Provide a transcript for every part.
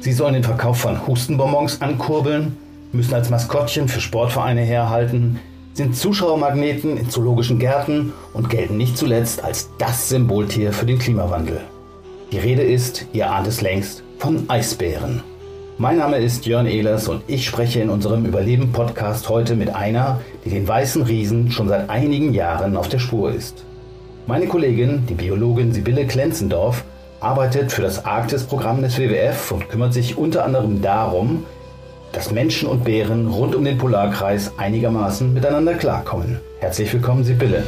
Sie sollen den Verkauf von Hustenbonbons ankurbeln, müssen als Maskottchen für Sportvereine herhalten, sind Zuschauermagneten in zoologischen Gärten und gelten nicht zuletzt als das Symboltier für den Klimawandel. Die Rede ist, ihr ahnt es längst, von Eisbären. Mein Name ist Jörn Ehlers und ich spreche in unserem Überleben-Podcast heute mit einer, die den weißen Riesen schon seit einigen Jahren auf der Spur ist. Meine Kollegin, die Biologin Sibylle Klenzendorf, arbeitet für das Arktis-Programm des WWF und kümmert sich unter anderem darum, dass Menschen und Bären rund um den Polarkreis einigermaßen miteinander klarkommen. Herzlich willkommen, Sibylle.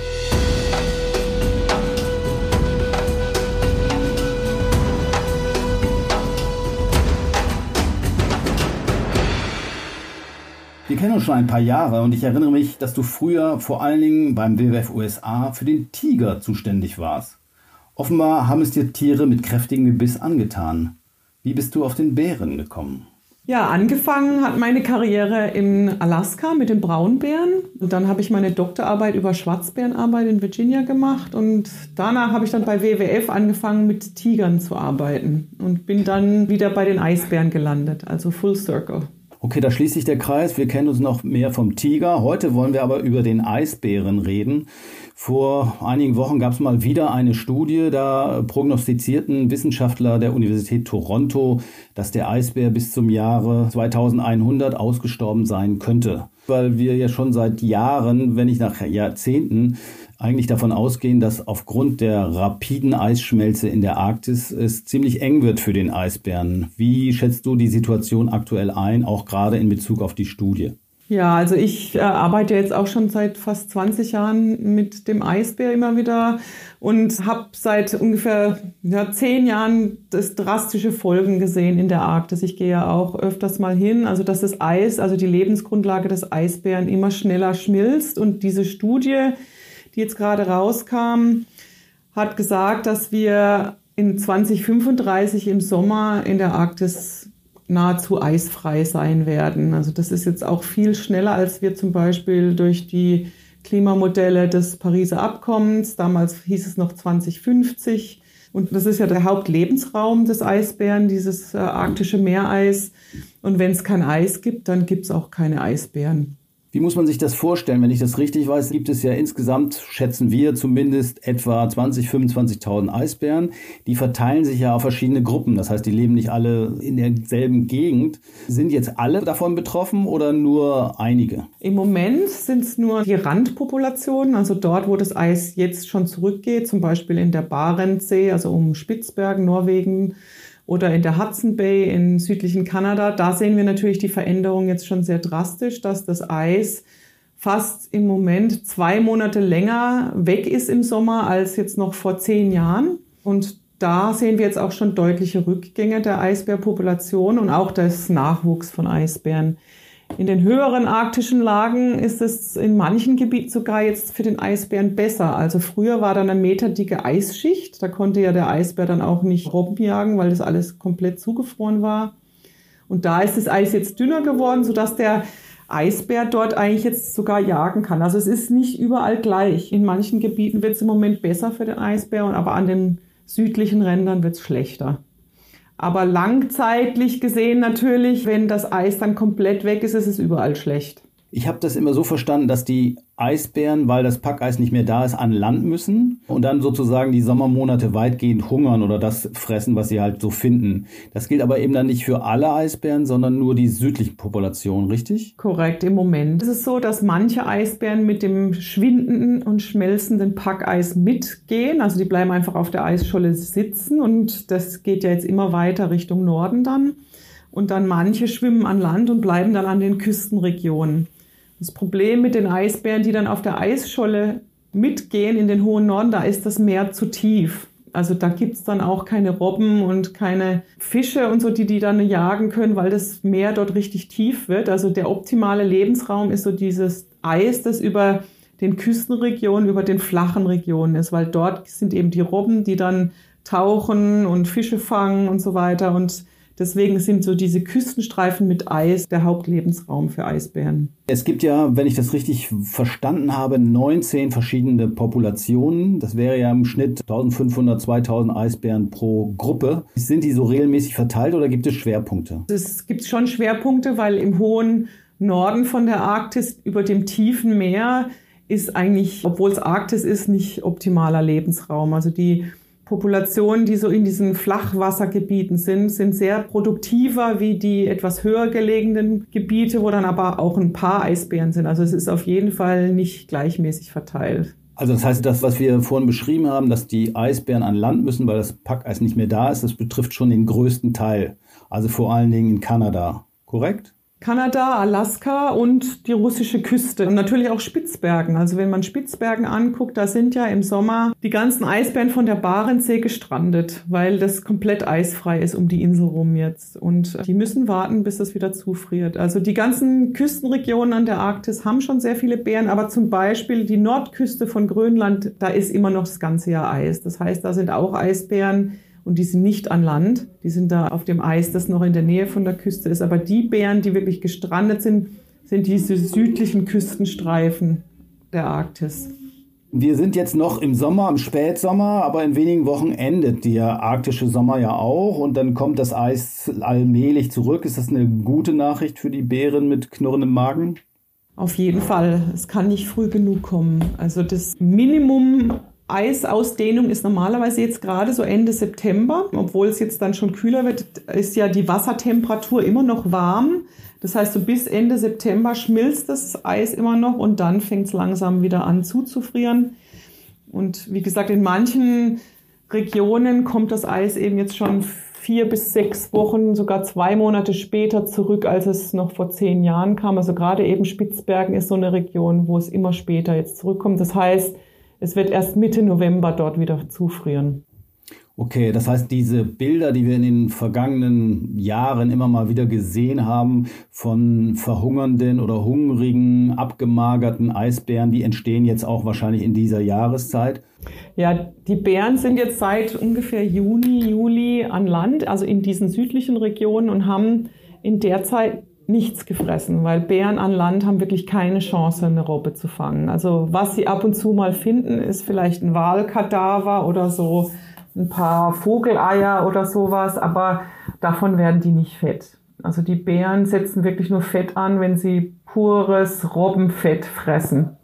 Wir kennen uns schon ein paar Jahre und ich erinnere mich, dass du früher vor allen Dingen beim WWF USA für den Tiger zuständig warst. Offenbar haben es dir Tiere mit kräftigem Gebiss angetan. Wie bist du auf den Bären gekommen? Ja, angefangen hat meine Karriere in Alaska mit den Braunbären. Und dann habe ich meine Doktorarbeit über Schwarzbärenarbeit in Virginia gemacht. Und danach habe ich dann bei WWF angefangen, mit Tigern zu arbeiten. Und bin dann wieder bei den Eisbären gelandet, also Full Circle. Okay, da schließt sich der Kreis. Wir kennen uns noch mehr vom Tiger. Heute wollen wir aber über den Eisbären reden. Vor einigen Wochen gab es mal wieder eine Studie, da prognostizierten Wissenschaftler der Universität Toronto, dass der Eisbär bis zum Jahre 2100 ausgestorben sein könnte. Weil wir ja schon seit Jahren, wenn nicht nach Jahrzehnten, eigentlich davon ausgehen, dass aufgrund der rapiden Eisschmelze in der Arktis es ziemlich eng wird für den Eisbären. Wie schätzt du die Situation aktuell ein, auch gerade in Bezug auf die Studie? Ja, also ich äh, arbeite jetzt auch schon seit fast 20 Jahren mit dem Eisbär immer wieder und habe seit ungefähr ja, zehn Jahren das drastische Folgen gesehen in der Arktis. Ich gehe ja auch öfters mal hin, also dass das Eis, also die Lebensgrundlage des Eisbären immer schneller schmilzt und diese Studie, die jetzt gerade rauskam, hat gesagt, dass wir in 2035 im Sommer in der Arktis nahezu eisfrei sein werden. Also das ist jetzt auch viel schneller, als wir zum Beispiel durch die Klimamodelle des Pariser Abkommens, damals hieß es noch 2050. Und das ist ja der Hauptlebensraum des Eisbären, dieses äh, arktische Meereis. Und wenn es kein Eis gibt, dann gibt es auch keine Eisbären. Wie muss man sich das vorstellen? Wenn ich das richtig weiß, gibt es ja insgesamt, schätzen wir zumindest, etwa 20, 25.000 Eisbären. Die verteilen sich ja auf verschiedene Gruppen. Das heißt, die leben nicht alle in derselben Gegend. Sind jetzt alle davon betroffen oder nur einige? Im Moment sind es nur die Randpopulationen, also dort, wo das Eis jetzt schon zurückgeht, zum Beispiel in der Barentssee, also um Spitzbergen, Norwegen oder in der Hudson Bay in südlichen Kanada, da sehen wir natürlich die Veränderung jetzt schon sehr drastisch, dass das Eis fast im Moment zwei Monate länger weg ist im Sommer als jetzt noch vor zehn Jahren. Und da sehen wir jetzt auch schon deutliche Rückgänge der Eisbärpopulation und auch des Nachwuchs von Eisbären. In den höheren arktischen Lagen ist es in manchen Gebieten sogar jetzt für den Eisbären besser. Also früher war da eine meterdicke Eisschicht. Da konnte ja der Eisbär dann auch nicht Robben jagen, weil das alles komplett zugefroren war. Und da ist das Eis jetzt dünner geworden, sodass der Eisbär dort eigentlich jetzt sogar jagen kann. Also es ist nicht überall gleich. In manchen Gebieten wird es im Moment besser für den Eisbär, aber an den südlichen Rändern wird es schlechter. Aber langzeitlich gesehen natürlich, wenn das Eis dann komplett weg ist, ist es überall schlecht. Ich habe das immer so verstanden, dass die Eisbären, weil das Packeis nicht mehr da ist, an Land müssen und dann sozusagen die Sommermonate weitgehend hungern oder das fressen, was sie halt so finden. Das gilt aber eben dann nicht für alle Eisbären, sondern nur die südlichen Populationen, richtig? Korrekt, im Moment ist es so, dass manche Eisbären mit dem schwindenden und schmelzenden Packeis mitgehen. Also die bleiben einfach auf der Eisscholle sitzen und das geht ja jetzt immer weiter Richtung Norden dann. Und dann manche schwimmen an Land und bleiben dann an den Küstenregionen. Das Problem mit den Eisbären, die dann auf der Eisscholle mitgehen in den hohen Norden, da ist das Meer zu tief. Also da gibt es dann auch keine Robben und keine Fische und so, die die dann jagen können, weil das Meer dort richtig tief wird. Also der optimale Lebensraum ist so dieses Eis, das über den Küstenregionen, über den flachen Regionen ist, weil dort sind eben die Robben, die dann tauchen und Fische fangen und so weiter. Und Deswegen sind so diese Küstenstreifen mit Eis der Hauptlebensraum für Eisbären. Es gibt ja, wenn ich das richtig verstanden habe, 19 verschiedene Populationen. Das wäre ja im Schnitt 1500, 2000 Eisbären pro Gruppe. Sind die so regelmäßig verteilt oder gibt es Schwerpunkte? Es gibt schon Schwerpunkte, weil im hohen Norden von der Arktis über dem tiefen Meer ist eigentlich, obwohl es Arktis ist, nicht optimaler Lebensraum. Also die Populationen, die so in diesen Flachwassergebieten sind, sind sehr produktiver wie die etwas höher gelegenen Gebiete, wo dann aber auch ein paar Eisbären sind. Also es ist auf jeden Fall nicht gleichmäßig verteilt. Also das heißt, das, was wir vorhin beschrieben haben, dass die Eisbären an Land müssen, weil das Packeis nicht mehr da ist, das betrifft schon den größten Teil. Also vor allen Dingen in Kanada. Korrekt? Kanada, Alaska und die russische Küste und natürlich auch Spitzbergen. Also wenn man Spitzbergen anguckt, da sind ja im Sommer die ganzen Eisbären von der Barentssee gestrandet, weil das komplett eisfrei ist um die Insel rum jetzt. Und die müssen warten, bis das wieder zufriert. Also die ganzen Küstenregionen an der Arktis haben schon sehr viele Bären, aber zum Beispiel die Nordküste von Grönland, da ist immer noch das ganze Jahr Eis. Das heißt, da sind auch Eisbären und die sind nicht an Land, die sind da auf dem Eis, das noch in der Nähe von der Küste ist. Aber die Bären, die wirklich gestrandet sind, sind diese südlichen Küstenstreifen der Arktis. Wir sind jetzt noch im Sommer, im Spätsommer, aber in wenigen Wochen endet der arktische Sommer ja auch und dann kommt das Eis allmählich zurück. Ist das eine gute Nachricht für die Bären mit knurrendem Magen? Auf jeden Fall. Es kann nicht früh genug kommen. Also das Minimum Eisausdehnung ist normalerweise jetzt gerade so Ende September. Obwohl es jetzt dann schon kühler wird, ist ja die Wassertemperatur immer noch warm. Das heißt, so bis Ende September schmilzt das Eis immer noch und dann fängt es langsam wieder an zuzufrieren. Und wie gesagt, in manchen Regionen kommt das Eis eben jetzt schon vier bis sechs Wochen, sogar zwei Monate später zurück, als es noch vor zehn Jahren kam. Also gerade eben Spitzbergen ist so eine Region, wo es immer später jetzt zurückkommt. Das heißt, es wird erst Mitte November dort wieder zufrieren. Okay, das heißt, diese Bilder, die wir in den vergangenen Jahren immer mal wieder gesehen haben, von verhungernden oder hungrigen, abgemagerten Eisbären, die entstehen jetzt auch wahrscheinlich in dieser Jahreszeit. Ja, die Bären sind jetzt seit ungefähr Juni, Juli an Land, also in diesen südlichen Regionen und haben in der Zeit nichts gefressen, weil Bären an Land haben wirklich keine Chance, eine Robbe zu fangen. Also was sie ab und zu mal finden, ist vielleicht ein Walkadaver oder so ein paar Vogeleier oder sowas, aber davon werden die nicht fett. Also die Bären setzen wirklich nur Fett an, wenn sie pures Robbenfett fressen.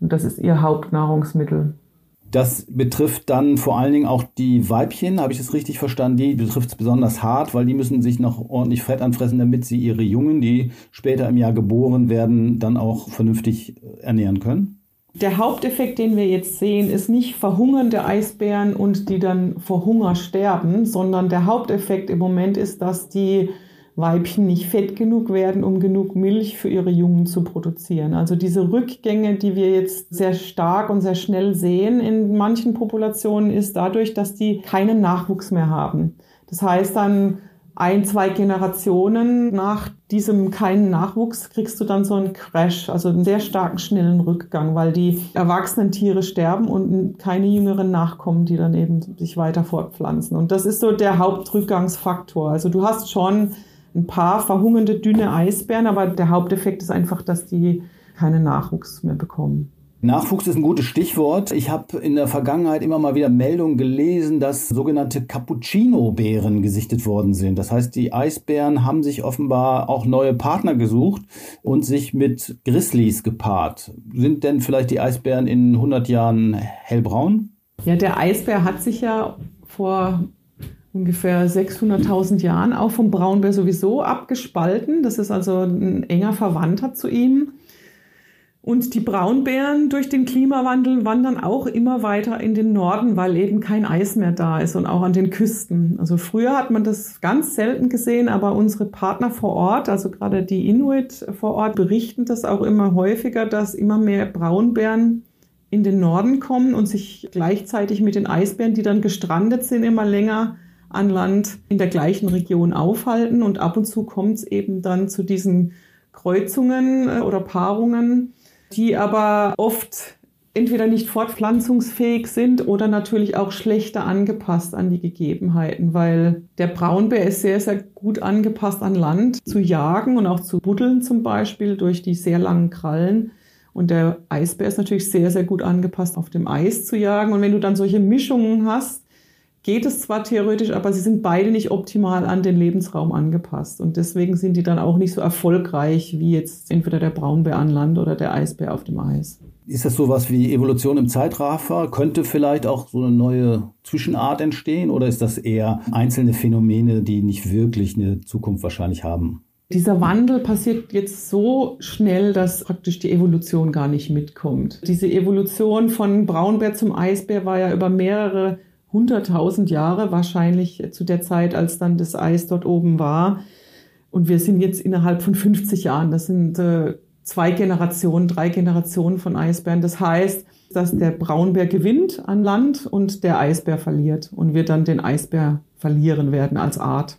Und das ist ihr Hauptnahrungsmittel. Das betrifft dann vor allen Dingen auch die Weibchen, habe ich das richtig verstanden? Die betrifft es besonders hart, weil die müssen sich noch ordentlich Fett anfressen, damit sie ihre Jungen, die später im Jahr geboren werden, dann auch vernünftig ernähren können. Der Haupteffekt, den wir jetzt sehen, ist nicht verhungernde Eisbären und die dann vor Hunger sterben, sondern der Haupteffekt im Moment ist, dass die Weibchen nicht fett genug werden, um genug Milch für ihre Jungen zu produzieren. Also diese Rückgänge, die wir jetzt sehr stark und sehr schnell sehen in manchen Populationen, ist dadurch, dass die keinen Nachwuchs mehr haben. Das heißt dann, ein, zwei Generationen nach diesem keinen Nachwuchs kriegst du dann so einen Crash, also einen sehr starken, schnellen Rückgang, weil die erwachsenen Tiere sterben und keine jüngeren Nachkommen, die dann eben sich weiter fortpflanzen. Und das ist so der Hauptrückgangsfaktor. Also du hast schon ein paar verhungernde, dünne Eisbären, aber der Haupteffekt ist einfach, dass die keinen Nachwuchs mehr bekommen. Nachwuchs ist ein gutes Stichwort. Ich habe in der Vergangenheit immer mal wieder Meldungen gelesen, dass sogenannte Cappuccino-Bären gesichtet worden sind. Das heißt, die Eisbären haben sich offenbar auch neue Partner gesucht und sich mit Grizzlies gepaart. Sind denn vielleicht die Eisbären in 100 Jahren hellbraun? Ja, der Eisbär hat sich ja vor ungefähr 600.000 Jahren auch vom Braunbär sowieso abgespalten. Das ist also ein enger Verwandter zu ihm. Und die Braunbären durch den Klimawandel wandern auch immer weiter in den Norden, weil eben kein Eis mehr da ist und auch an den Küsten. Also früher hat man das ganz selten gesehen, aber unsere Partner vor Ort, also gerade die Inuit vor Ort, berichten das auch immer häufiger, dass immer mehr Braunbären in den Norden kommen und sich gleichzeitig mit den Eisbären, die dann gestrandet sind, immer länger an Land in der gleichen Region aufhalten. Und ab und zu kommt es eben dann zu diesen Kreuzungen äh, oder Paarungen, die aber oft entweder nicht fortpflanzungsfähig sind oder natürlich auch schlechter angepasst an die Gegebenheiten, weil der Braunbär ist sehr, sehr gut angepasst an Land zu jagen und auch zu buddeln zum Beispiel durch die sehr langen Krallen. Und der Eisbär ist natürlich sehr, sehr gut angepasst, auf dem Eis zu jagen. Und wenn du dann solche Mischungen hast, geht es zwar theoretisch, aber sie sind beide nicht optimal an den Lebensraum angepasst. Und deswegen sind die dann auch nicht so erfolgreich wie jetzt entweder der Braunbär an Land oder der Eisbär auf dem Eis. Ist das sowas wie Evolution im Zeitraffer? Könnte vielleicht auch so eine neue Zwischenart entstehen oder ist das eher einzelne Phänomene, die nicht wirklich eine Zukunft wahrscheinlich haben? Dieser Wandel passiert jetzt so schnell, dass praktisch die Evolution gar nicht mitkommt. Diese Evolution von Braunbär zum Eisbär war ja über mehrere hunderttausend Jahre wahrscheinlich zu der Zeit, als dann das Eis dort oben war. Und wir sind jetzt innerhalb von 50 Jahren, das sind äh, zwei Generationen, drei Generationen von Eisbären. Das heißt, dass der Braunbär gewinnt an Land und der Eisbär verliert und wir dann den Eisbär verlieren werden als Art.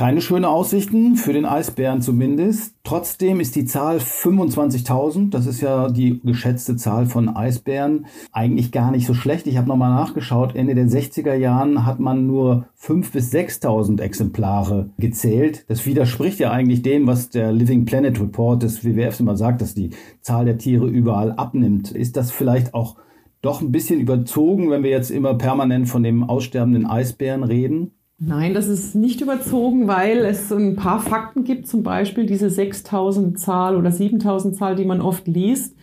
Keine schöne Aussichten, für den Eisbären zumindest. Trotzdem ist die Zahl 25.000, das ist ja die geschätzte Zahl von Eisbären, eigentlich gar nicht so schlecht. Ich habe nochmal nachgeschaut, Ende der 60er Jahren hat man nur 5.000 bis 6.000 Exemplare gezählt. Das widerspricht ja eigentlich dem, was der Living Planet Report des WWFs immer sagt, dass die Zahl der Tiere überall abnimmt. Ist das vielleicht auch doch ein bisschen überzogen, wenn wir jetzt immer permanent von dem aussterbenden Eisbären reden? Nein, das ist nicht überzogen, weil es ein paar Fakten gibt, zum Beispiel diese 6000 Zahl oder 7000 Zahl, die man oft liest.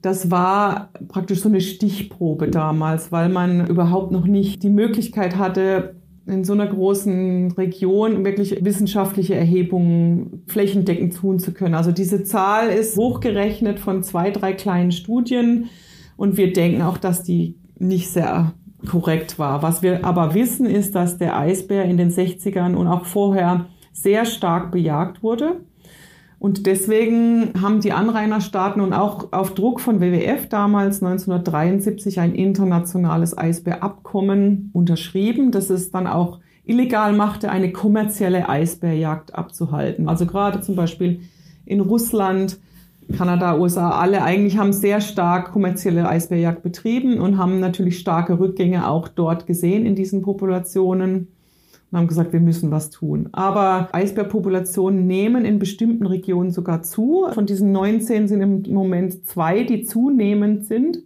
Das war praktisch so eine Stichprobe damals, weil man überhaupt noch nicht die Möglichkeit hatte, in so einer großen Region wirklich wissenschaftliche Erhebungen flächendeckend tun zu können. Also diese Zahl ist hochgerechnet von zwei, drei kleinen Studien und wir denken auch, dass die nicht sehr korrekt war. Was wir aber wissen, ist, dass der Eisbär in den 60ern und auch vorher sehr stark bejagt wurde. Und deswegen haben die Anrainerstaaten und auch auf Druck von WWF damals 1973 ein internationales Eisbärabkommen unterschrieben, das es dann auch illegal machte, eine kommerzielle Eisbärjagd abzuhalten. Also gerade zum Beispiel in Russland Kanada, USA, alle eigentlich haben sehr stark kommerzielle Eisbärjagd betrieben und haben natürlich starke Rückgänge auch dort gesehen in diesen Populationen und haben gesagt, wir müssen was tun. Aber Eisbärpopulationen nehmen in bestimmten Regionen sogar zu. Von diesen 19 sind im Moment zwei, die zunehmend sind,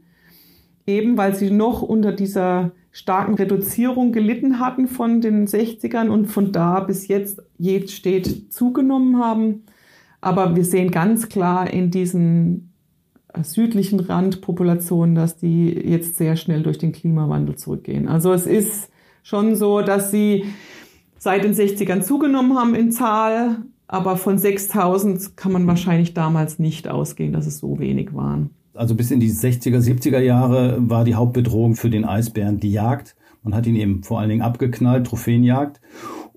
eben weil sie noch unter dieser starken Reduzierung gelitten hatten von den 60ern und von da bis jetzt je steht zugenommen haben. Aber wir sehen ganz klar in diesen südlichen Randpopulationen, dass die jetzt sehr schnell durch den Klimawandel zurückgehen. Also es ist schon so, dass sie seit den 60ern zugenommen haben in Zahl, aber von 6000 kann man wahrscheinlich damals nicht ausgehen, dass es so wenig waren. Also bis in die 60er, 70er Jahre war die Hauptbedrohung für den Eisbären die Jagd. Man hat ihn eben vor allen Dingen abgeknallt, Trophäenjagd.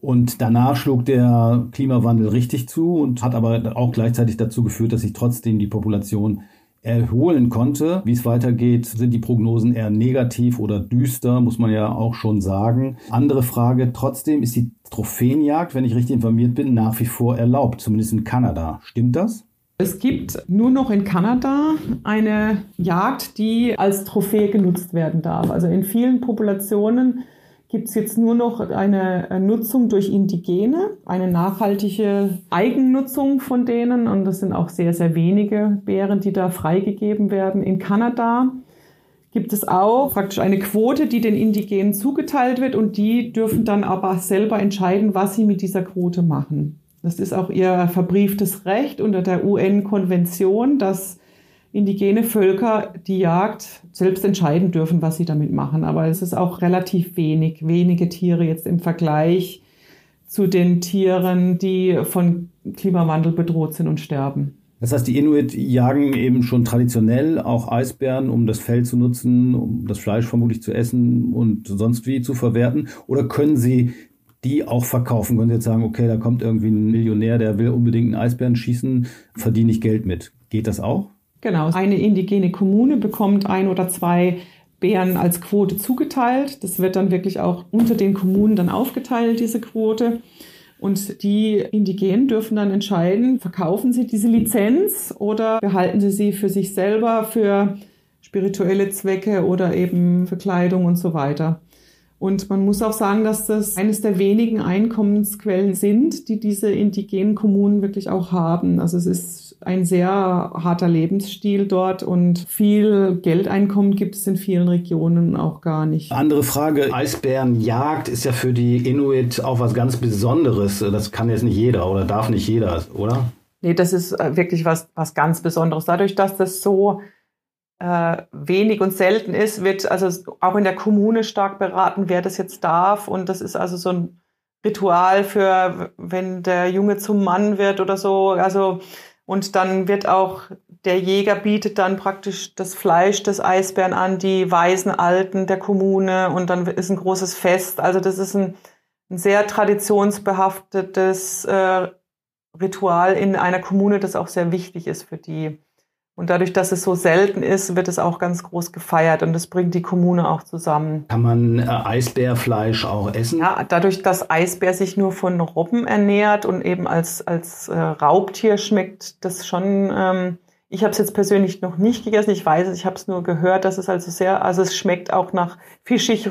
Und danach schlug der Klimawandel richtig zu und hat aber auch gleichzeitig dazu geführt, dass sich trotzdem die Population erholen konnte. Wie es weitergeht, sind die Prognosen eher negativ oder düster, muss man ja auch schon sagen. Andere Frage, trotzdem ist die Trophäenjagd, wenn ich richtig informiert bin, nach wie vor erlaubt, zumindest in Kanada. Stimmt das? Es gibt nur noch in Kanada eine Jagd, die als Trophäe genutzt werden darf. Also in vielen Populationen gibt es jetzt nur noch eine äh, Nutzung durch Indigene, eine nachhaltige Eigennutzung von denen. Und das sind auch sehr, sehr wenige Bären, die da freigegeben werden. In Kanada gibt es auch praktisch eine Quote, die den Indigenen zugeteilt wird und die dürfen dann aber selber entscheiden, was sie mit dieser Quote machen. Das ist auch ihr verbrieftes Recht unter der UN-Konvention, dass indigene Völker die Jagd selbst entscheiden dürfen, was sie damit machen. Aber es ist auch relativ wenig, wenige Tiere jetzt im Vergleich zu den Tieren, die von Klimawandel bedroht sind und sterben. Das heißt, die Inuit jagen eben schon traditionell auch Eisbären, um das Fell zu nutzen, um das Fleisch vermutlich zu essen und sonst wie zu verwerten. Oder können sie die auch verkaufen? Können sie jetzt sagen, okay, da kommt irgendwie ein Millionär, der will unbedingt einen Eisbären schießen, verdiene ich Geld mit. Geht das auch? Genau, eine indigene Kommune bekommt ein oder zwei Bären als Quote zugeteilt. Das wird dann wirklich auch unter den Kommunen dann aufgeteilt, diese Quote. Und die Indigenen dürfen dann entscheiden, verkaufen sie diese Lizenz oder behalten sie sie für sich selber für spirituelle Zwecke oder eben für Kleidung und so weiter. Und man muss auch sagen, dass das eines der wenigen Einkommensquellen sind, die diese indigenen Kommunen wirklich auch haben. Also es ist ein sehr harter Lebensstil dort und viel Geldeinkommen gibt es in vielen Regionen auch gar nicht. Andere Frage, Eisbärenjagd ist ja für die Inuit auch was ganz Besonderes. Das kann jetzt nicht jeder oder darf nicht jeder, oder? Nee, das ist äh, wirklich was, was ganz Besonderes. Dadurch, dass das so äh, wenig und selten ist, wird also auch in der Kommune stark beraten, wer das jetzt darf. Und das ist also so ein Ritual für, wenn der Junge zum Mann wird oder so. Also, und dann wird auch, der Jäger bietet dann praktisch das Fleisch des Eisbären an, die weisen Alten der Kommune und dann ist ein großes Fest. Also das ist ein, ein sehr traditionsbehaftetes äh, Ritual in einer Kommune, das auch sehr wichtig ist für die. Und dadurch, dass es so selten ist, wird es auch ganz groß gefeiert und das bringt die Kommune auch zusammen. Kann man äh, Eisbärfleisch auch essen? Ja, dadurch, dass Eisbär sich nur von Robben ernährt und eben als, als äh, Raubtier schmeckt das schon ähm, ich habe es jetzt persönlich noch nicht gegessen. Ich weiß es, ich habe es nur gehört, dass es also sehr, also es schmeckt auch nach fischig, äh,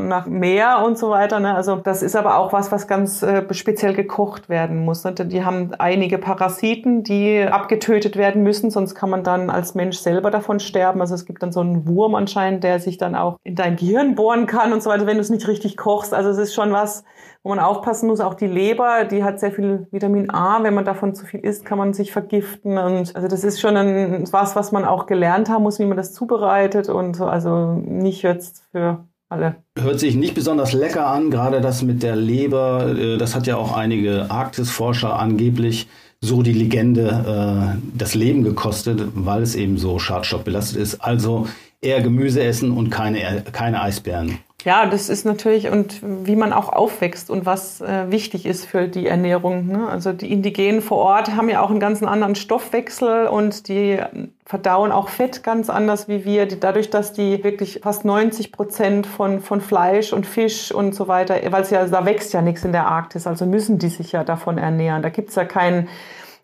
nach Meer und so weiter. Ne? Also das ist aber auch was, was ganz äh, speziell gekocht werden muss. Ne? Die haben einige Parasiten, die abgetötet werden müssen, sonst kann man dann als Mensch selber davon sterben. Also es gibt dann so einen Wurm anscheinend, der sich dann auch in dein Gehirn bohren kann und so weiter, wenn du es nicht richtig kochst. Also es ist schon was, wo man aufpassen muss. Auch die Leber, die hat sehr viel Vitamin A. Wenn man davon zu viel isst, kann man sich vergiften. Und also das ist schon ein, was, was man auch gelernt haben muss, wie man das zubereitet und so. Also nicht jetzt für alle. Hört sich nicht besonders lecker an, gerade das mit der Leber. Äh, das hat ja auch einige Arktisforscher angeblich so die Legende äh, das Leben gekostet, weil es eben so schadstoffbelastet ist. Also eher Gemüse essen und keine, keine Eisbären. Ja, das ist natürlich und wie man auch aufwächst und was äh, wichtig ist für die Ernährung. Ne? Also die Indigenen vor Ort haben ja auch einen ganz anderen Stoffwechsel und die verdauen auch Fett ganz anders wie wir. Die, dadurch, dass die wirklich fast 90 Prozent von, von Fleisch und Fisch und so weiter, weil es ja, da wächst ja nichts in der Arktis, also müssen die sich ja davon ernähren. Da gibt's ja keinen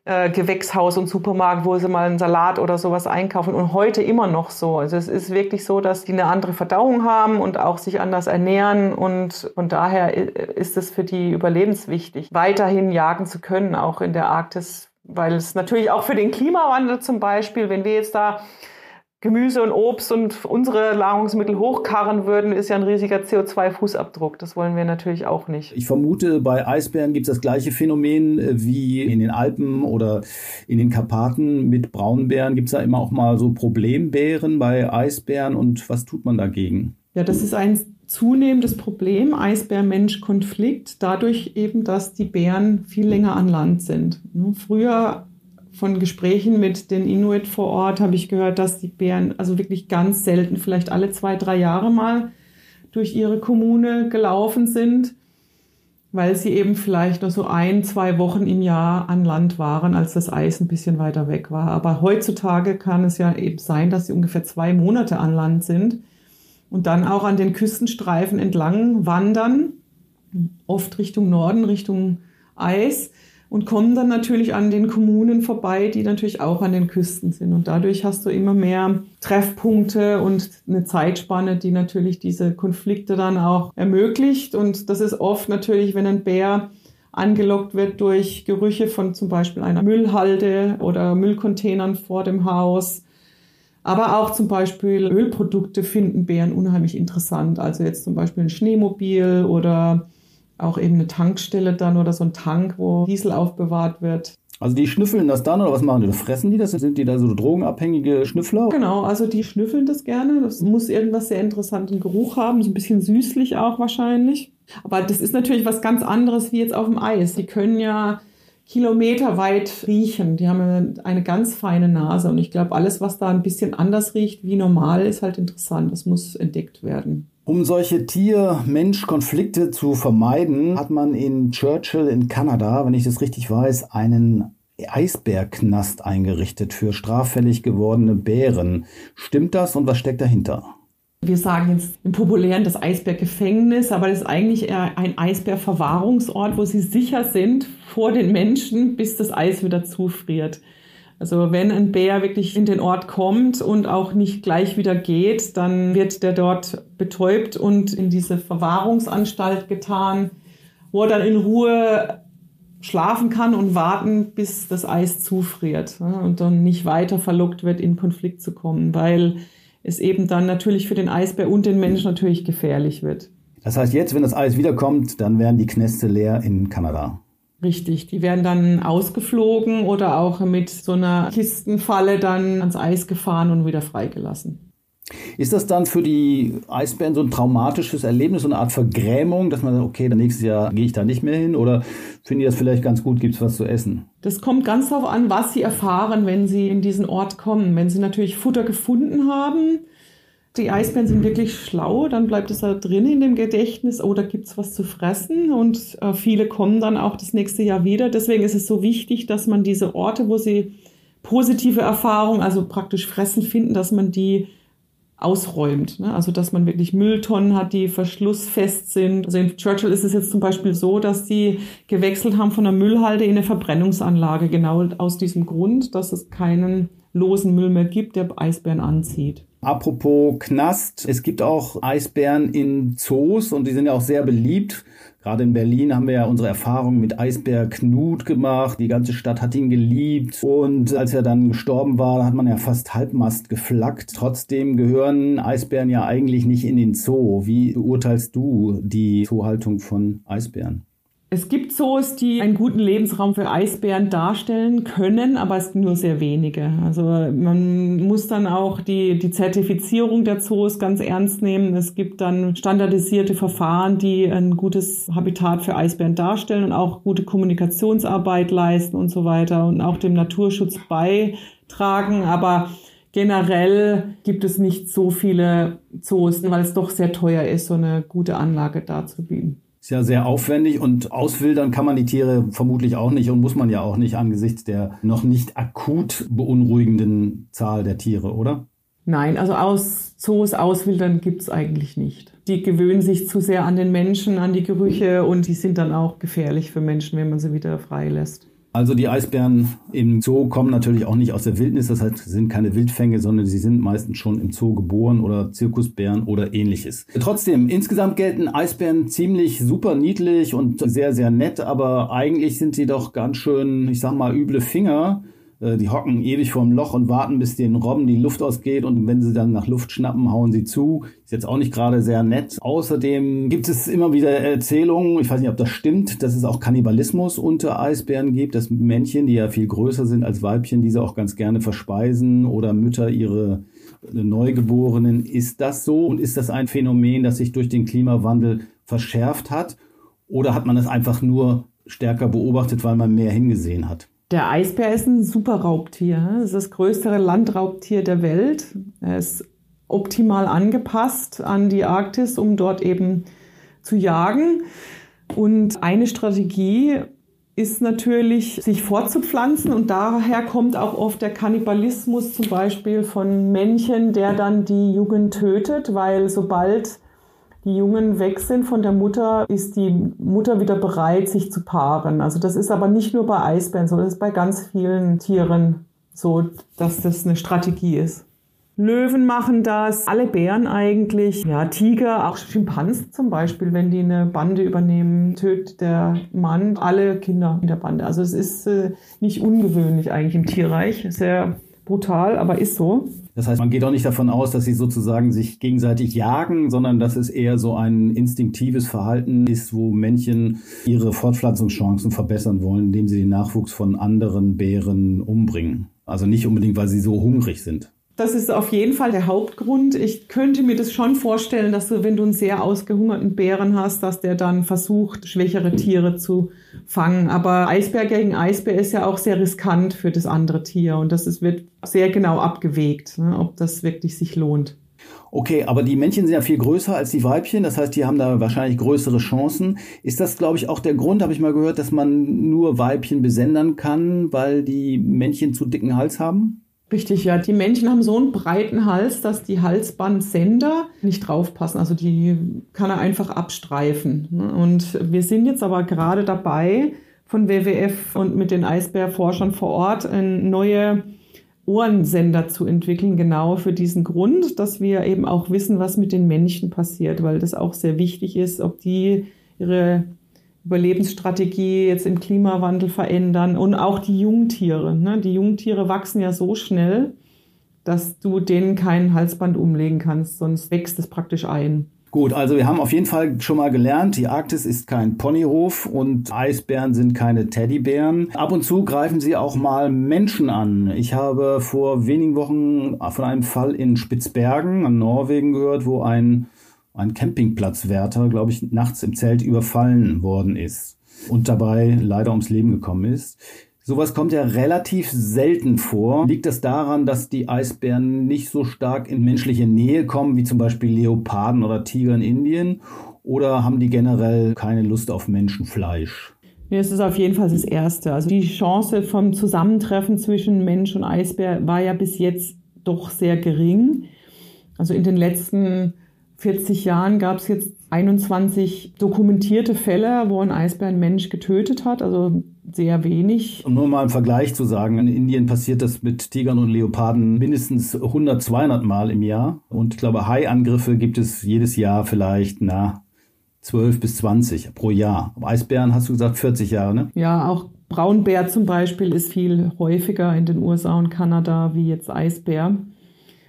äh, Gewächshaus und Supermarkt, wo sie mal einen Salat oder sowas einkaufen und heute immer noch so. Also es ist wirklich so, dass die eine andere Verdauung haben und auch sich anders ernähren und von daher ist es für die überlebenswichtig, weiterhin jagen zu können, auch in der Arktis, weil es natürlich auch für den Klimawandel zum Beispiel, wenn wir jetzt da Gemüse und Obst und unsere Nahrungsmittel hochkarren würden, ist ja ein riesiger CO2-Fußabdruck. Das wollen wir natürlich auch nicht. Ich vermute, bei Eisbären gibt es das gleiche Phänomen äh, wie in den Alpen oder in den Karpaten mit Braunbären. Gibt es da immer auch mal so Problembären bei Eisbären und was tut man dagegen? Ja, das ist ein zunehmendes Problem, Eisbär-Mensch-Konflikt, dadurch eben, dass die Bären viel länger an Land sind. Früher von Gesprächen mit den Inuit vor Ort habe ich gehört, dass die Bären also wirklich ganz selten, vielleicht alle zwei, drei Jahre mal durch ihre Kommune gelaufen sind, weil sie eben vielleicht nur so ein, zwei Wochen im Jahr an Land waren, als das Eis ein bisschen weiter weg war. Aber heutzutage kann es ja eben sein, dass sie ungefähr zwei Monate an Land sind und dann auch an den Küstenstreifen entlang wandern, oft Richtung Norden, Richtung Eis und kommen dann natürlich an den Kommunen vorbei, die natürlich auch an den Küsten sind. Und dadurch hast du immer mehr Treffpunkte und eine Zeitspanne, die natürlich diese Konflikte dann auch ermöglicht. Und das ist oft natürlich, wenn ein Bär angelockt wird durch Gerüche von zum Beispiel einer Müllhalde oder Müllcontainern vor dem Haus. Aber auch zum Beispiel Ölprodukte finden Bären unheimlich interessant. Also jetzt zum Beispiel ein Schneemobil oder auch eben eine Tankstelle dann oder so ein Tank, wo Diesel aufbewahrt wird. Also die schnüffeln das dann oder was machen die? Fressen die das? Sind die da so drogenabhängige Schnüffler? Genau, also die schnüffeln das gerne. Das muss irgendwas sehr interessanten Geruch haben, so ein bisschen süßlich auch wahrscheinlich. Aber das ist natürlich was ganz anderes wie jetzt auf dem Eis. Die können ja kilometerweit riechen. Die haben eine ganz feine Nase und ich glaube, alles, was da ein bisschen anders riecht wie normal, ist halt interessant. Das muss entdeckt werden. Um solche Tier-Mensch-Konflikte zu vermeiden, hat man in Churchill in Kanada, wenn ich das richtig weiß, einen Eisbärknast eingerichtet für straffällig gewordene Bären. Stimmt das und was steckt dahinter? Wir sagen jetzt im Populären das Eisbärgefängnis, aber das ist eigentlich eher ein Eisbärverwahrungsort, wo sie sicher sind vor den Menschen, bis das Eis wieder zufriert. Also wenn ein Bär wirklich in den Ort kommt und auch nicht gleich wieder geht, dann wird der dort betäubt und in diese Verwahrungsanstalt getan, wo er dann in Ruhe schlafen kann und warten, bis das Eis zufriert und dann nicht weiter verlockt wird, in Konflikt zu kommen, weil es eben dann natürlich für den Eisbär und den Menschen natürlich gefährlich wird. Das heißt, jetzt, wenn das Eis wiederkommt, dann werden die Kneste leer in Kanada. Richtig, die werden dann ausgeflogen oder auch mit so einer Kistenfalle dann ans Eis gefahren und wieder freigelassen. Ist das dann für die Eisbären so ein traumatisches Erlebnis, so eine Art Vergrämung, dass man sagt, okay, dann nächstes Jahr gehe ich da nicht mehr hin? Oder finden die das vielleicht ganz gut, gibt es was zu essen? Das kommt ganz darauf an, was sie erfahren, wenn sie in diesen Ort kommen. Wenn sie natürlich Futter gefunden haben, die Eisbären sind wirklich schlau, dann bleibt es da drin in dem Gedächtnis oder oh, gibt es was zu fressen und äh, viele kommen dann auch das nächste Jahr wieder. Deswegen ist es so wichtig, dass man diese Orte, wo sie positive Erfahrungen, also praktisch Fressen finden, dass man die ausräumt. Ne? Also dass man wirklich Mülltonnen hat, die verschlussfest sind. Also in Churchill ist es jetzt zum Beispiel so, dass die gewechselt haben von einer Müllhalde in eine Verbrennungsanlage, genau aus diesem Grund, dass es keinen losen Müll mehr gibt, der Eisbären anzieht. Apropos Knast, es gibt auch Eisbären in Zoos und die sind ja auch sehr beliebt. Gerade in Berlin haben wir ja unsere Erfahrung mit Eisbär Knut gemacht. Die ganze Stadt hat ihn geliebt. Und als er dann gestorben war, hat man ja fast Halbmast geflaggt. Trotzdem gehören Eisbären ja eigentlich nicht in den Zoo. Wie beurteilst du die Zoohaltung von Eisbären? Es gibt Zoos, die einen guten Lebensraum für Eisbären darstellen können, aber es sind nur sehr wenige. Also man muss dann auch die, die Zertifizierung der Zoos ganz ernst nehmen. Es gibt dann standardisierte Verfahren, die ein gutes Habitat für Eisbären darstellen und auch gute Kommunikationsarbeit leisten und so weiter und auch dem Naturschutz beitragen. Aber generell gibt es nicht so viele Zoos, weil es doch sehr teuer ist, so eine gute Anlage darzubieten. Ist ja sehr aufwendig und auswildern kann man die Tiere vermutlich auch nicht und muss man ja auch nicht angesichts der noch nicht akut beunruhigenden Zahl der Tiere, oder? Nein, also aus Zoos auswildern gibt's eigentlich nicht. Die gewöhnen sich zu sehr an den Menschen, an die Gerüche und die sind dann auch gefährlich für Menschen, wenn man sie wieder freilässt. Also die Eisbären im Zoo kommen natürlich auch nicht aus der Wildnis, das heißt, sie sind keine Wildfänge, sondern sie sind meistens schon im Zoo geboren oder Zirkusbären oder ähnliches. Trotzdem, insgesamt gelten Eisbären ziemlich super niedlich und sehr, sehr nett, aber eigentlich sind sie doch ganz schön, ich sag mal, üble Finger die hocken ewig vorm Loch und warten, bis den Robben die Luft ausgeht und wenn sie dann nach Luft schnappen, hauen sie zu. Ist jetzt auch nicht gerade sehr nett. Außerdem gibt es immer wieder Erzählungen, ich weiß nicht, ob das stimmt, dass es auch Kannibalismus unter Eisbären gibt, dass Männchen, die ja viel größer sind als Weibchen, diese auch ganz gerne verspeisen oder Mütter ihre Neugeborenen. Ist das so und ist das ein Phänomen, das sich durch den Klimawandel verschärft hat? Oder hat man es einfach nur stärker beobachtet, weil man mehr hingesehen hat? Der Eisbär ist ein super Raubtier. Es ist das größte Landraubtier der Welt. Er ist optimal angepasst an die Arktis, um dort eben zu jagen. Und eine Strategie ist natürlich, sich fortzupflanzen und daher kommt auch oft der Kannibalismus zum Beispiel von Männchen, der dann die Jungen tötet, weil sobald die Jungen weg sind von der Mutter, ist die Mutter wieder bereit, sich zu paaren. Also das ist aber nicht nur bei Eisbären so, das ist bei ganz vielen Tieren so, dass das eine Strategie ist. Löwen machen das, alle Bären eigentlich, ja, Tiger, auch Schimpansen zum Beispiel, wenn die eine Bande übernehmen, tötet der Mann alle Kinder in der Bande. Also es ist äh, nicht ungewöhnlich eigentlich im Tierreich, sehr brutal, aber ist so. Das heißt, man geht auch nicht davon aus, dass sie sozusagen sich gegenseitig jagen, sondern dass es eher so ein instinktives Verhalten ist, wo Männchen ihre Fortpflanzungschancen verbessern wollen, indem sie den Nachwuchs von anderen Bären umbringen. Also nicht unbedingt, weil sie so hungrig sind. Das ist auf jeden Fall der Hauptgrund. Ich könnte mir das schon vorstellen, dass du, wenn du einen sehr ausgehungerten Bären hast, dass der dann versucht, schwächere Tiere zu fangen. Aber Eisbär gegen Eisbär ist ja auch sehr riskant für das andere Tier und das ist, wird sehr genau abgewegt, ne, ob das wirklich sich lohnt. Okay, aber die Männchen sind ja viel größer als die Weibchen, das heißt, die haben da wahrscheinlich größere Chancen. Ist das, glaube ich, auch der Grund, habe ich mal gehört, dass man nur Weibchen besendern kann, weil die Männchen zu dicken Hals haben? Richtig, ja. Die Männchen haben so einen breiten Hals, dass die Halsbandsender nicht draufpassen. Also die kann er einfach abstreifen. Ne? Und wir sind jetzt aber gerade dabei, von WWF und mit den Eisbärforschern vor Ort neue Ohrensender zu entwickeln, genau für diesen Grund, dass wir eben auch wissen, was mit den Menschen passiert, weil das auch sehr wichtig ist, ob die ihre Überlebensstrategie jetzt im Klimawandel verändern und auch die Jungtiere. Ne? Die Jungtiere wachsen ja so schnell, dass du denen kein Halsband umlegen kannst, sonst wächst es praktisch ein. Gut, also wir haben auf jeden Fall schon mal gelernt, die Arktis ist kein Ponyhof und Eisbären sind keine Teddybären. Ab und zu greifen sie auch mal Menschen an. Ich habe vor wenigen Wochen von einem Fall in Spitzbergen an Norwegen gehört, wo ein, ein Campingplatzwärter, glaube ich, nachts im Zelt überfallen worden ist und dabei leider ums Leben gekommen ist. Sowas kommt ja relativ selten vor. Liegt das daran, dass die Eisbären nicht so stark in menschliche Nähe kommen, wie zum Beispiel Leoparden oder Tiger in Indien? Oder haben die generell keine Lust auf Menschenfleisch? Nee, es ist auf jeden Fall das Erste. Also die Chance vom Zusammentreffen zwischen Mensch und Eisbär war ja bis jetzt doch sehr gering. Also in den letzten 40 Jahren gab es jetzt 21 dokumentierte Fälle, wo ein Eisbär einen Mensch getötet hat, also sehr wenig. Um nur mal im Vergleich zu sagen, in Indien passiert das mit Tigern und Leoparden mindestens 100, 200 Mal im Jahr. Und ich glaube, Haiangriffe gibt es jedes Jahr vielleicht, na, 12 bis 20 pro Jahr. Eisbären hast du gesagt 40 Jahre, ne? Ja, auch Braunbär zum Beispiel ist viel häufiger in den USA und Kanada wie jetzt Eisbär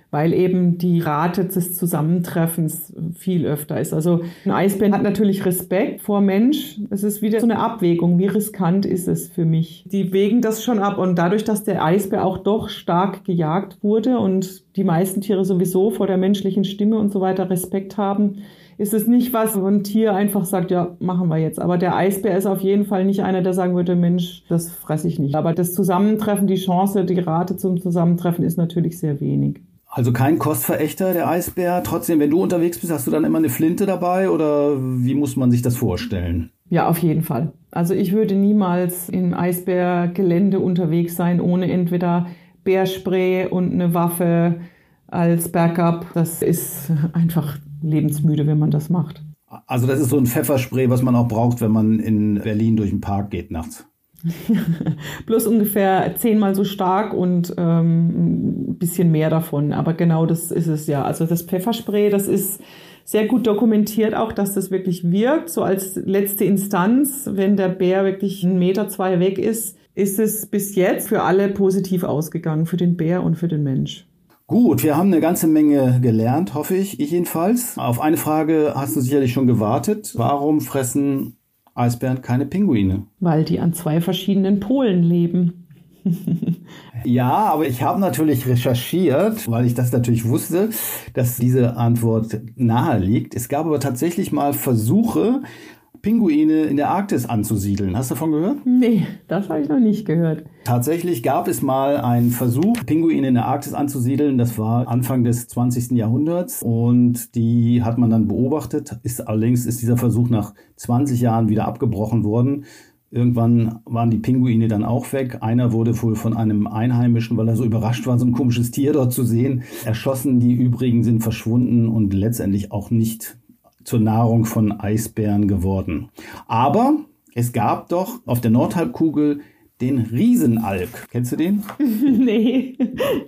weil eben die Rate des Zusammentreffens viel öfter ist. Also ein Eisbär hat natürlich Respekt vor Mensch. Es ist wieder so eine Abwägung. Wie riskant ist es für mich? Die wägen das schon ab. Und dadurch, dass der Eisbär auch doch stark gejagt wurde und die meisten Tiere sowieso vor der menschlichen Stimme und so weiter Respekt haben, ist es nicht was, wo ein Tier einfach sagt, ja, machen wir jetzt. Aber der Eisbär ist auf jeden Fall nicht einer, der sagen würde, Mensch, das fresse ich nicht. Aber das Zusammentreffen, die Chance, die Rate zum Zusammentreffen ist natürlich sehr wenig. Also kein Kostverächter, der Eisbär. Trotzdem, wenn du unterwegs bist, hast du dann immer eine Flinte dabei oder wie muss man sich das vorstellen? Ja, auf jeden Fall. Also ich würde niemals im Eisbärgelände unterwegs sein, ohne entweder Bärspray und eine Waffe als Backup. Das ist einfach lebensmüde, wenn man das macht. Also das ist so ein Pfefferspray, was man auch braucht, wenn man in Berlin durch den Park geht nachts. Bloß ungefähr zehnmal so stark und ähm, ein bisschen mehr davon. Aber genau das ist es ja. Also das Pfefferspray, das ist sehr gut dokumentiert auch, dass das wirklich wirkt. So als letzte Instanz, wenn der Bär wirklich einen Meter, zwei weg ist, ist es bis jetzt für alle positiv ausgegangen, für den Bär und für den Mensch. Gut, wir haben eine ganze Menge gelernt, hoffe ich, ich jedenfalls. Auf eine Frage hast du sicherlich schon gewartet. Warum fressen Eisbären keine Pinguine. Weil die an zwei verschiedenen Polen leben. ja, aber ich habe natürlich recherchiert, weil ich das natürlich wusste, dass diese Antwort nahe liegt. Es gab aber tatsächlich mal Versuche, Pinguine in der Arktis anzusiedeln. Hast du davon gehört? Nee, das habe ich noch nicht gehört. Tatsächlich gab es mal einen Versuch, Pinguine in der Arktis anzusiedeln. Das war Anfang des 20. Jahrhunderts und die hat man dann beobachtet. Ist, allerdings ist dieser Versuch nach 20 Jahren wieder abgebrochen worden. Irgendwann waren die Pinguine dann auch weg. Einer wurde wohl von einem Einheimischen, weil er so überrascht war, so ein komisches Tier dort zu sehen, erschossen. Die übrigen sind verschwunden und letztendlich auch nicht zur Nahrung von Eisbären geworden. Aber es gab doch auf der Nordhalbkugel den Riesenalk. Kennst du den? nee,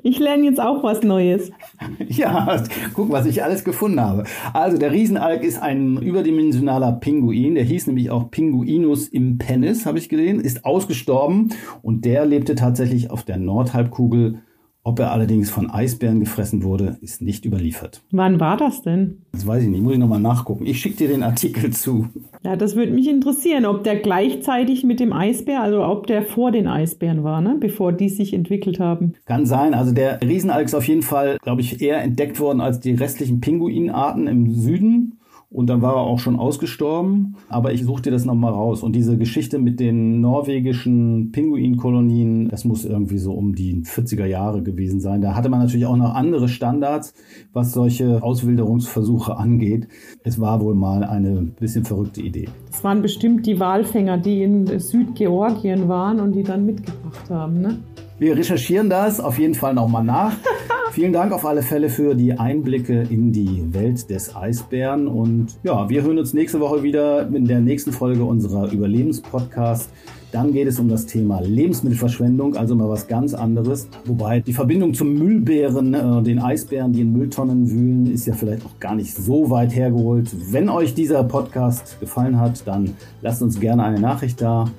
ich lerne jetzt auch was Neues. ja, guck, was ich alles gefunden habe. Also der Riesenalk ist ein überdimensionaler Pinguin. Der hieß nämlich auch Pinguinus impennis, habe ich gesehen, ist ausgestorben und der lebte tatsächlich auf der Nordhalbkugel ob er allerdings von Eisbären gefressen wurde, ist nicht überliefert. Wann war das denn? Das weiß ich nicht, muss ich nochmal nachgucken. Ich schicke dir den Artikel zu. Ja, das würde mich interessieren, ob der gleichzeitig mit dem Eisbär, also ob der vor den Eisbären war, ne? bevor die sich entwickelt haben. Kann sein. Also der Riesenalk ist auf jeden Fall, glaube ich, eher entdeckt worden als die restlichen Pinguinarten im Süden. Und dann war er auch schon ausgestorben. Aber ich suche dir das nochmal raus. Und diese Geschichte mit den norwegischen Pinguinkolonien, das muss irgendwie so um die 40er Jahre gewesen sein. Da hatte man natürlich auch noch andere Standards, was solche Auswilderungsversuche angeht. Es war wohl mal eine bisschen verrückte Idee. Es waren bestimmt die Walfänger, die in Südgeorgien waren und die dann mitgebracht haben, ne? Wir recherchieren das auf jeden Fall nochmal nach. Vielen Dank auf alle Fälle für die Einblicke in die Welt des Eisbären. Und ja, wir hören uns nächste Woche wieder in der nächsten Folge unserer Überlebenspodcast. Dann geht es um das Thema Lebensmittelverschwendung, also mal was ganz anderes. Wobei die Verbindung zum Müllbären, äh, den Eisbären, die in Mülltonnen wühlen, ist ja vielleicht auch gar nicht so weit hergeholt. Wenn euch dieser Podcast gefallen hat, dann lasst uns gerne eine Nachricht da.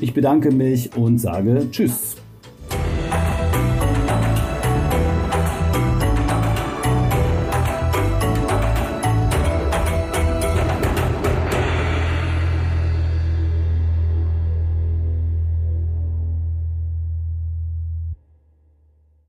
Ich bedanke mich und sage Tschüss.